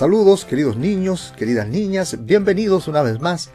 Saludos queridos niños, queridas niñas, bienvenidos una vez más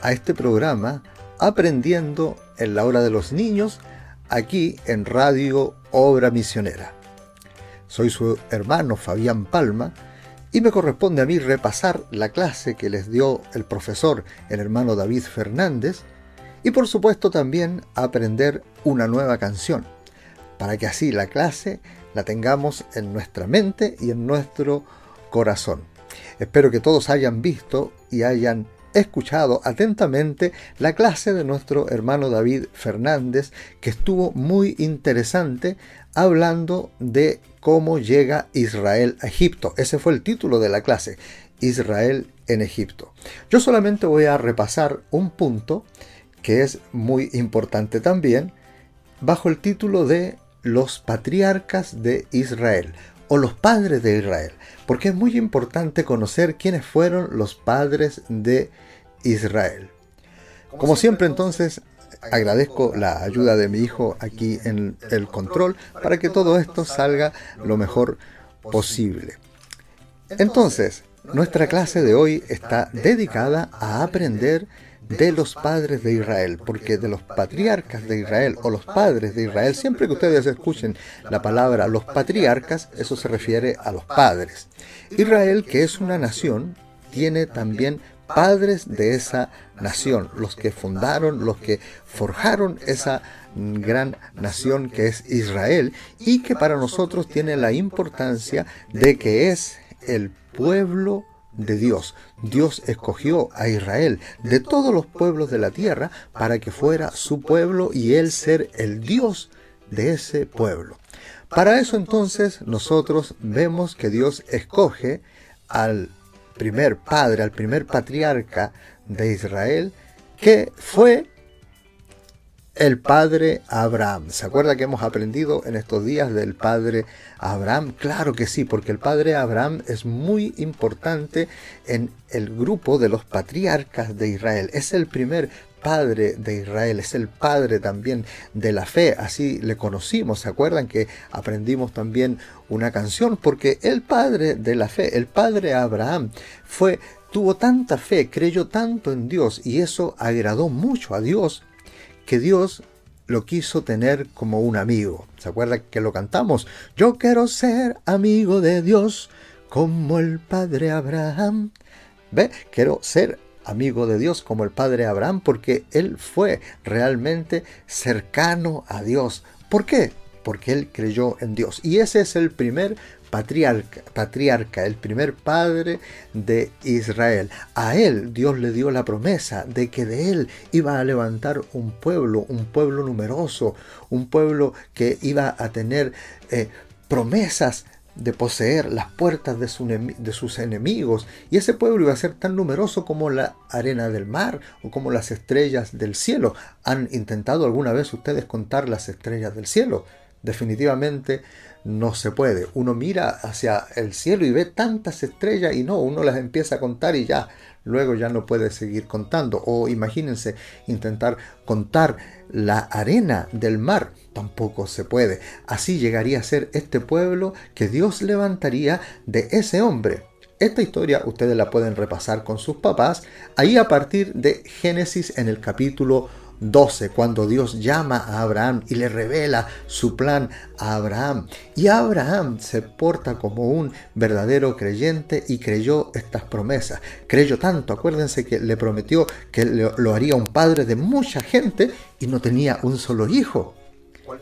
a este programa Aprendiendo en la hora de los niños, aquí en Radio Obra Misionera. Soy su hermano Fabián Palma y me corresponde a mí repasar la clase que les dio el profesor, el hermano David Fernández, y por supuesto también aprender una nueva canción, para que así la clase la tengamos en nuestra mente y en nuestro. Espero que todos hayan visto y hayan escuchado atentamente la clase de nuestro hermano David Fernández, que estuvo muy interesante hablando de cómo llega Israel a Egipto. Ese fue el título de la clase, Israel en Egipto. Yo solamente voy a repasar un punto que es muy importante también, bajo el título de los patriarcas de Israel o los padres de Israel, porque es muy importante conocer quiénes fueron los padres de Israel. Como siempre entonces, agradezco la ayuda de mi hijo aquí en el control para que todo esto salga lo mejor posible. Entonces, nuestra clase de hoy está dedicada a aprender de los padres de Israel, porque de los patriarcas de Israel o los padres de Israel, siempre que ustedes escuchen la palabra los patriarcas, eso se refiere a los padres. Israel, que es una nación, tiene también padres de esa nación, los que fundaron, los que forjaron esa gran nación que es Israel y que para nosotros tiene la importancia de que es el pueblo de Dios. Dios escogió a Israel de todos los pueblos de la tierra para que fuera su pueblo y él ser el Dios de ese pueblo. Para eso entonces nosotros vemos que Dios escoge al primer padre, al primer patriarca de Israel, que fue el padre Abraham. ¿Se acuerda que hemos aprendido en estos días del padre Abraham? Claro que sí, porque el padre Abraham es muy importante en el grupo de los patriarcas de Israel. Es el primer padre de Israel, es el padre también de la fe, así le conocimos, ¿se acuerdan que aprendimos también una canción? Porque el padre de la fe, el padre Abraham, fue, tuvo tanta fe, creyó tanto en Dios y eso agradó mucho a Dios que Dios lo quiso tener como un amigo. ¿Se acuerda que lo cantamos? Yo quiero ser amigo de Dios como el padre Abraham. ¿Ve? Quiero ser amigo de Dios como el padre Abraham porque él fue realmente cercano a Dios. ¿Por qué? Porque él creyó en Dios. Y ese es el primer patriarca, el primer padre de Israel. A él Dios le dio la promesa de que de él iba a levantar un pueblo, un pueblo numeroso, un pueblo que iba a tener eh, promesas de poseer las puertas de, sus enemigos, y ese pueblo iba a ser tan numeroso como la arena del mar o como las estrellas del cielo. ¿Han intentado alguna vez ustedes contar las estrellas del cielo? Definitivamente no se puede. Uno mira hacia el cielo y ve tantas estrellas y no, uno las empieza a contar y ya, luego ya no puede seguir contando. O imagínense intentar contar la arena del mar, tampoco se puede. Así llegaría a ser este pueblo que Dios levantaría de ese hombre. Esta historia ustedes la pueden repasar con sus papás ahí a partir de Génesis en el capítulo 12, cuando Dios llama a Abraham y le revela su plan a Abraham. Y Abraham se porta como un verdadero creyente y creyó estas promesas. Creyó tanto, acuérdense que le prometió que lo haría un padre de mucha gente y no tenía un solo hijo.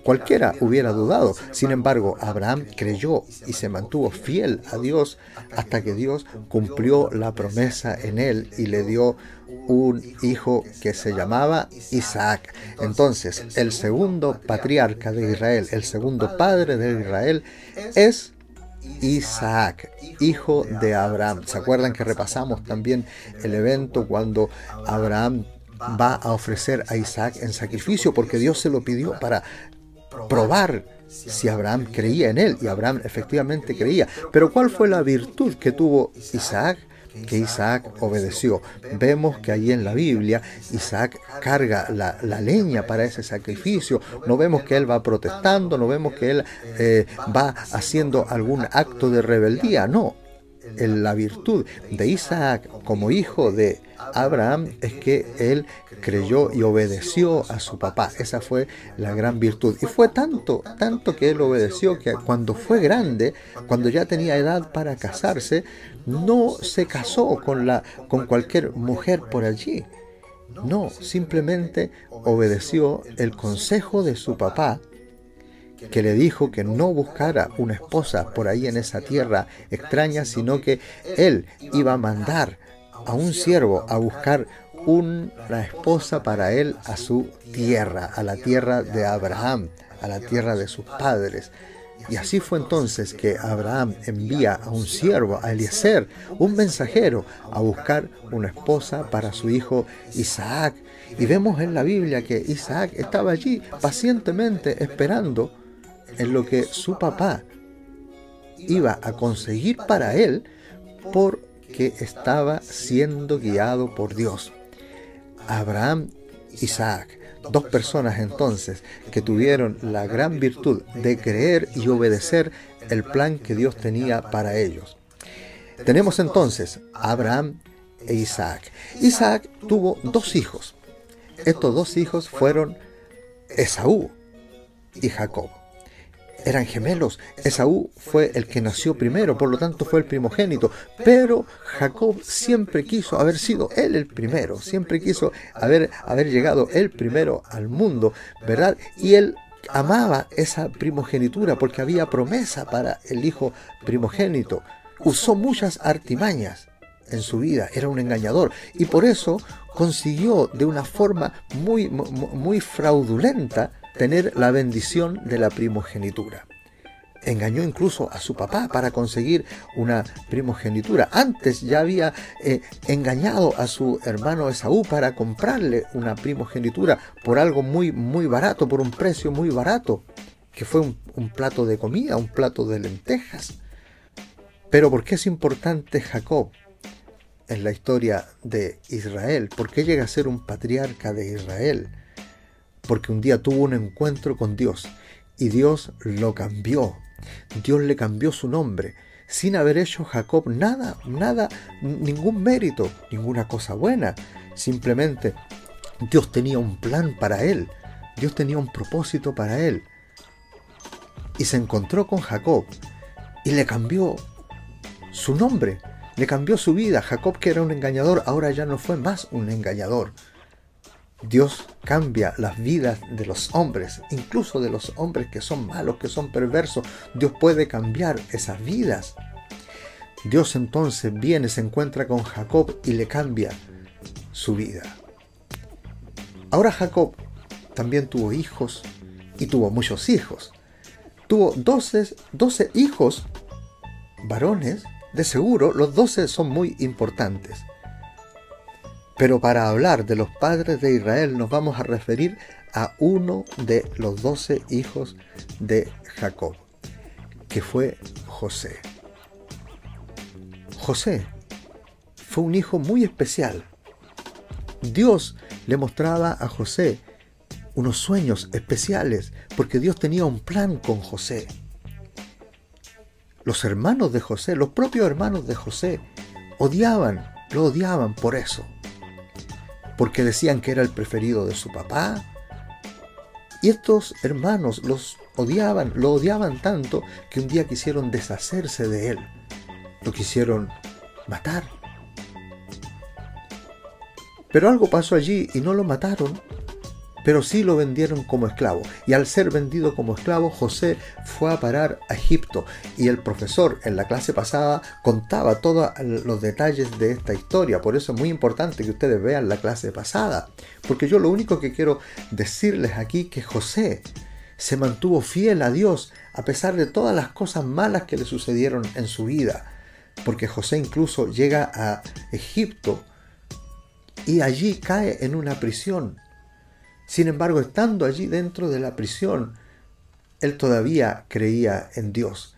Cualquiera hubiera dudado. Sin embargo, Abraham creyó y se mantuvo fiel a Dios hasta que Dios cumplió la promesa en él y le dio un hijo que se llamaba Isaac. Entonces, el segundo patriarca de Israel, el segundo padre de Israel, es Isaac, hijo de Abraham. ¿Se acuerdan que repasamos también el evento cuando Abraham va a ofrecer a Isaac en sacrificio porque Dios se lo pidió para probar si Abraham creía en él y Abraham efectivamente creía. Pero ¿cuál fue la virtud que tuvo Isaac? que Isaac obedeció. Vemos que allí en la Biblia Isaac carga la, leña para ese sacrificio. No vemos que él va protestando, no vemos que él eh, va haciendo algún acto de rebeldía. No, la virtud de Isaac como hijo de Abraham es que él creyó y obedeció a su papá. Esa fue la gran virtud. Y fue tanto, tanto que él obedeció que cuando fue grande, cuando ya tenía edad para casarse, no se casó con, la, con cualquier mujer por allí. No, simplemente obedeció el consejo de su papá que le dijo que no buscara una esposa por ahí en esa tierra extraña, sino que él iba a mandar a un siervo a buscar una esposa para él a su tierra, a la tierra de Abraham, a la tierra de sus padres. Y así fue entonces que Abraham envía a un siervo, a Eliezer, un mensajero, a buscar una esposa para su hijo Isaac. Y vemos en la Biblia que Isaac estaba allí pacientemente esperando en lo que su papá iba a conseguir para él porque estaba siendo guiado por Dios. Abraham, Isaac, dos personas entonces que tuvieron la gran virtud de creer y obedecer el plan que Dios tenía para ellos. Tenemos entonces Abraham e Isaac. Isaac tuvo dos hijos. Estos dos hijos fueron Esaú y Jacob eran gemelos. Esaú fue el que nació primero, por lo tanto fue el primogénito. Pero Jacob siempre quiso haber sido él el primero, siempre quiso haber, haber llegado él primero al mundo, ¿verdad? Y él amaba esa primogenitura porque había promesa para el hijo primogénito. Usó muchas artimañas en su vida, era un engañador y por eso consiguió de una forma muy, muy fraudulenta tener la bendición de la primogenitura. Engañó incluso a su papá para conseguir una primogenitura. Antes ya había eh, engañado a su hermano Esaú para comprarle una primogenitura por algo muy, muy barato, por un precio muy barato, que fue un, un plato de comida, un plato de lentejas. Pero ¿por qué es importante Jacob en la historia de Israel? ¿Por qué llega a ser un patriarca de Israel? Porque un día tuvo un encuentro con Dios y Dios lo cambió. Dios le cambió su nombre, sin haber hecho Jacob nada, nada, ningún mérito, ninguna cosa buena. Simplemente Dios tenía un plan para él, Dios tenía un propósito para él. Y se encontró con Jacob y le cambió su nombre, le cambió su vida. Jacob, que era un engañador, ahora ya no fue más un engañador. Dios cambia las vidas de los hombres, incluso de los hombres que son malos, que son perversos. Dios puede cambiar esas vidas. Dios entonces viene, se encuentra con Jacob y le cambia su vida. Ahora Jacob también tuvo hijos y tuvo muchos hijos. Tuvo 12, 12 hijos varones, de seguro los 12 son muy importantes. Pero para hablar de los padres de Israel nos vamos a referir a uno de los doce hijos de Jacob, que fue José. José fue un hijo muy especial. Dios le mostraba a José unos sueños especiales porque Dios tenía un plan con José. Los hermanos de José, los propios hermanos de José, odiaban, lo odiaban por eso porque decían que era el preferido de su papá. Y estos hermanos los odiaban, lo odiaban tanto que un día quisieron deshacerse de él. Lo quisieron matar. Pero algo pasó allí y no lo mataron, pero sí lo vendieron como esclavo. Y al ser vendido como esclavo, José fue a parar a Egipto. Y el profesor en la clase pasada contaba todos los detalles de esta historia. Por eso es muy importante que ustedes vean la clase pasada. Porque yo lo único que quiero decirles aquí que José se mantuvo fiel a Dios a pesar de todas las cosas malas que le sucedieron en su vida. Porque José incluso llega a Egipto y allí cae en una prisión sin embargo, estando allí dentro de la prisión, él todavía creía en Dios.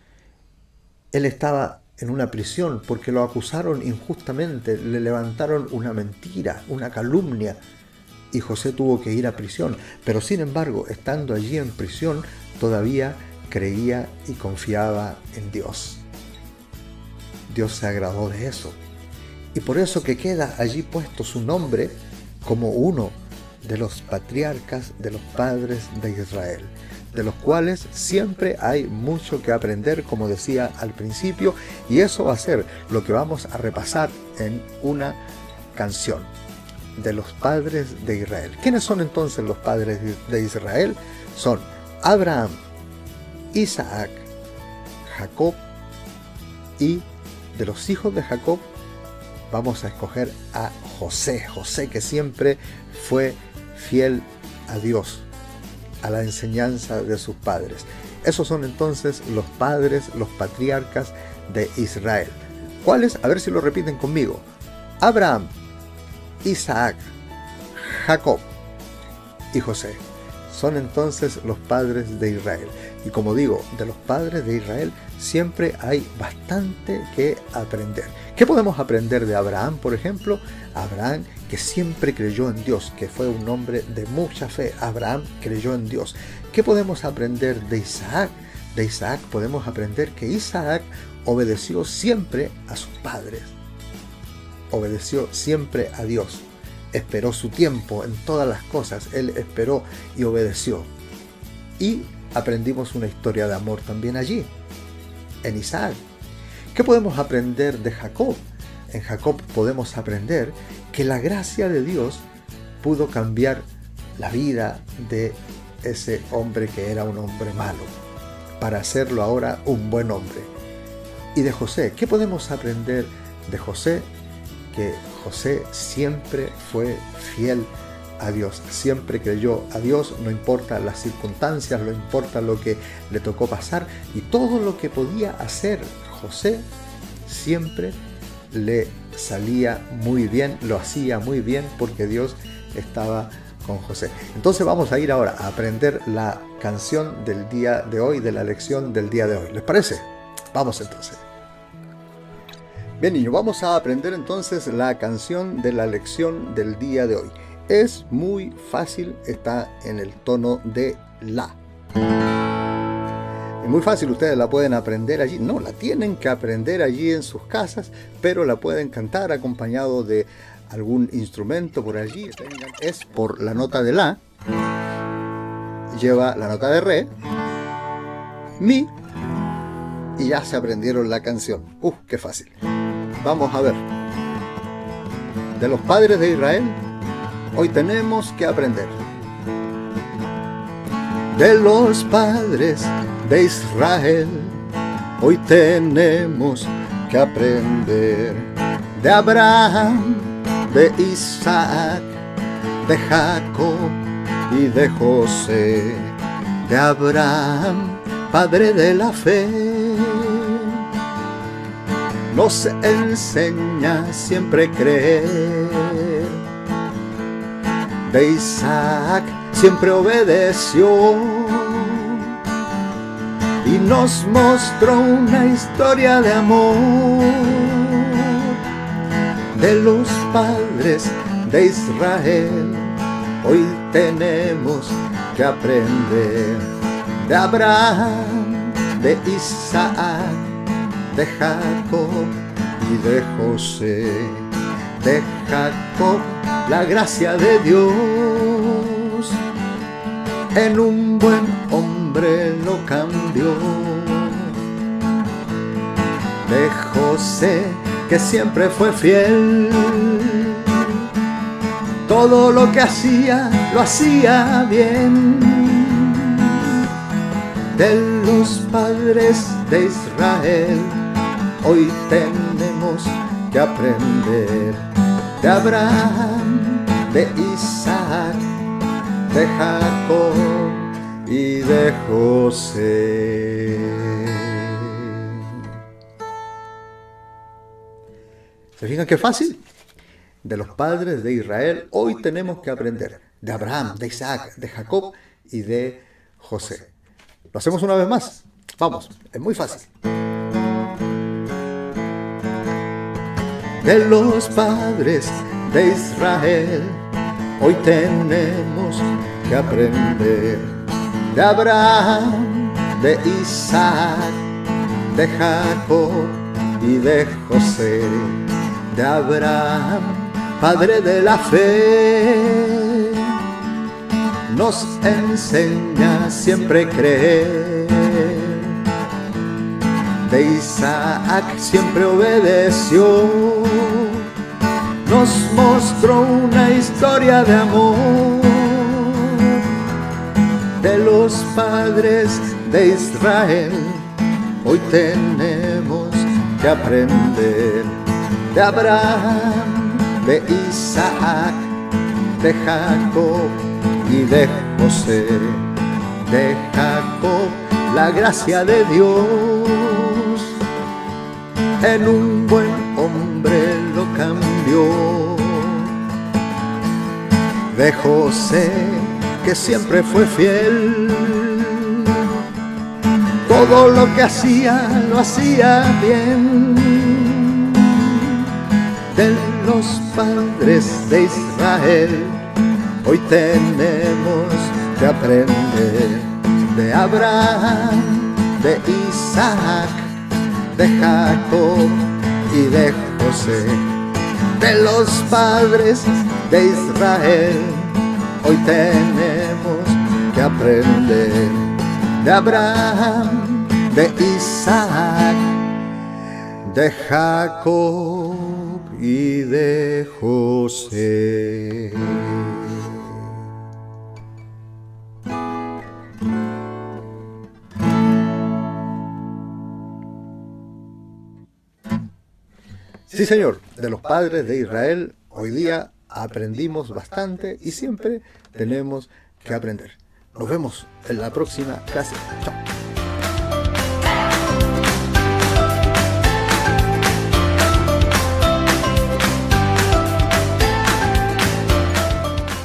Él estaba en una prisión porque lo acusaron injustamente, le levantaron una mentira, una calumnia, y José tuvo que ir a prisión. Pero sin embargo, estando allí en prisión, todavía creía y confiaba en Dios. Dios se agradó de eso. Y por eso que queda allí puesto su nombre como uno de los patriarcas de los padres de Israel, de los cuales siempre hay mucho que aprender, como decía al principio, y eso va a ser lo que vamos a repasar en una canción de los padres de Israel. ¿Quiénes son entonces los padres de Israel? Son Abraham, Isaac, Jacob y de los hijos de Jacob vamos a escoger a José. José que siempre fue fiel a Dios, a la enseñanza de sus padres. Esos son entonces los padres, los patriarcas de Israel. ¿Cuáles? A ver si lo repiten conmigo. Abraham, Isaac, Jacob y José. Son entonces los padres de Israel. Y como digo, de los padres de Israel siempre hay bastante que aprender. ¿Qué podemos aprender de Abraham, por ejemplo? Abraham que siempre creyó en Dios, que fue un hombre de mucha fe. Abraham creyó en Dios. ¿Qué podemos aprender de Isaac? De Isaac podemos aprender que Isaac obedeció siempre a sus padres. Obedeció siempre a Dios. Esperó su tiempo en todas las cosas. Él esperó y obedeció. Y aprendimos una historia de amor también allí, en Isaac. ¿Qué podemos aprender de Jacob? En Jacob podemos aprender que la gracia de Dios pudo cambiar la vida de ese hombre que era un hombre malo, para hacerlo ahora un buen hombre. Y de José, ¿qué podemos aprender de José? Que José siempre fue fiel a Dios, siempre creyó a Dios, no importa las circunstancias, no importa lo que le tocó pasar, y todo lo que podía hacer José siempre le salía muy bien, lo hacía muy bien porque Dios estaba con José. Entonces vamos a ir ahora a aprender la canción del día de hoy, de la lección del día de hoy. ¿Les parece? Vamos entonces. Bien niños, vamos a aprender entonces la canción de la lección del día de hoy. Es muy fácil, está en el tono de la. Muy fácil, ustedes la pueden aprender allí. No, la tienen que aprender allí en sus casas, pero la pueden cantar acompañado de algún instrumento por allí. Es por la nota de la, lleva la nota de re, mi, y ya se aprendieron la canción. ¡Uh, qué fácil! Vamos a ver. De los padres de Israel, hoy tenemos que aprender. De los padres de Israel, hoy tenemos que aprender. De Abraham, de Isaac, de Jacob y de José. De Abraham, padre de la fe. Nos enseña siempre creer de Isaac siempre obedeció y nos mostró una historia de amor de los padres de Israel. Hoy tenemos que aprender de Abraham, de Isaac, de Jacob y de José. De Jacob la gracia de Dios en un buen hombre lo cambió. De José que siempre fue fiel, todo lo que hacía lo hacía bien. De los padres de Israel, hoy tenemos que aprender de Abraham de Isaac, de Jacob y de José. ¿Se fijan qué fácil? De los padres de Israel hoy tenemos que aprender de Abraham, de Isaac, de Jacob y de José. ¿Lo hacemos una vez más? Vamos, es muy fácil. De los padres de Israel, hoy tenemos que aprender de Abraham, de Isaac, de Jacob y de José, de Abraham, padre de la fe. Nos enseña siempre creer. De Isaac siempre obedeció. Nos mostró una historia de amor los padres de Israel. Hoy tenemos que aprender de Abraham, de Isaac, de Jacob y de José. De Jacob la gracia de Dios en un buen hombre lo cambió. De José que siempre fue fiel. Todo lo que hacía lo hacía bien. De los padres de Israel, hoy tenemos que aprender de Abraham, de Isaac, de Jacob y de José, de los padres de Israel hoy tenemos que aprender de Abraham, de Isaac, de Jacob y de José. Sí, señor, de los padres de Israel, hoy día aprendimos bastante y siempre tenemos que aprender. Nos vemos en la próxima clase. Chao.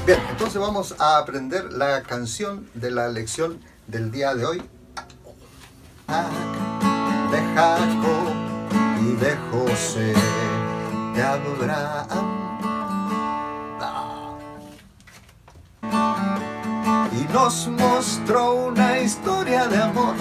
Bien, entonces vamos a aprender la canción de la lección del día de hoy. De Jacob y de José, de Abraham nos mostró una historia de amor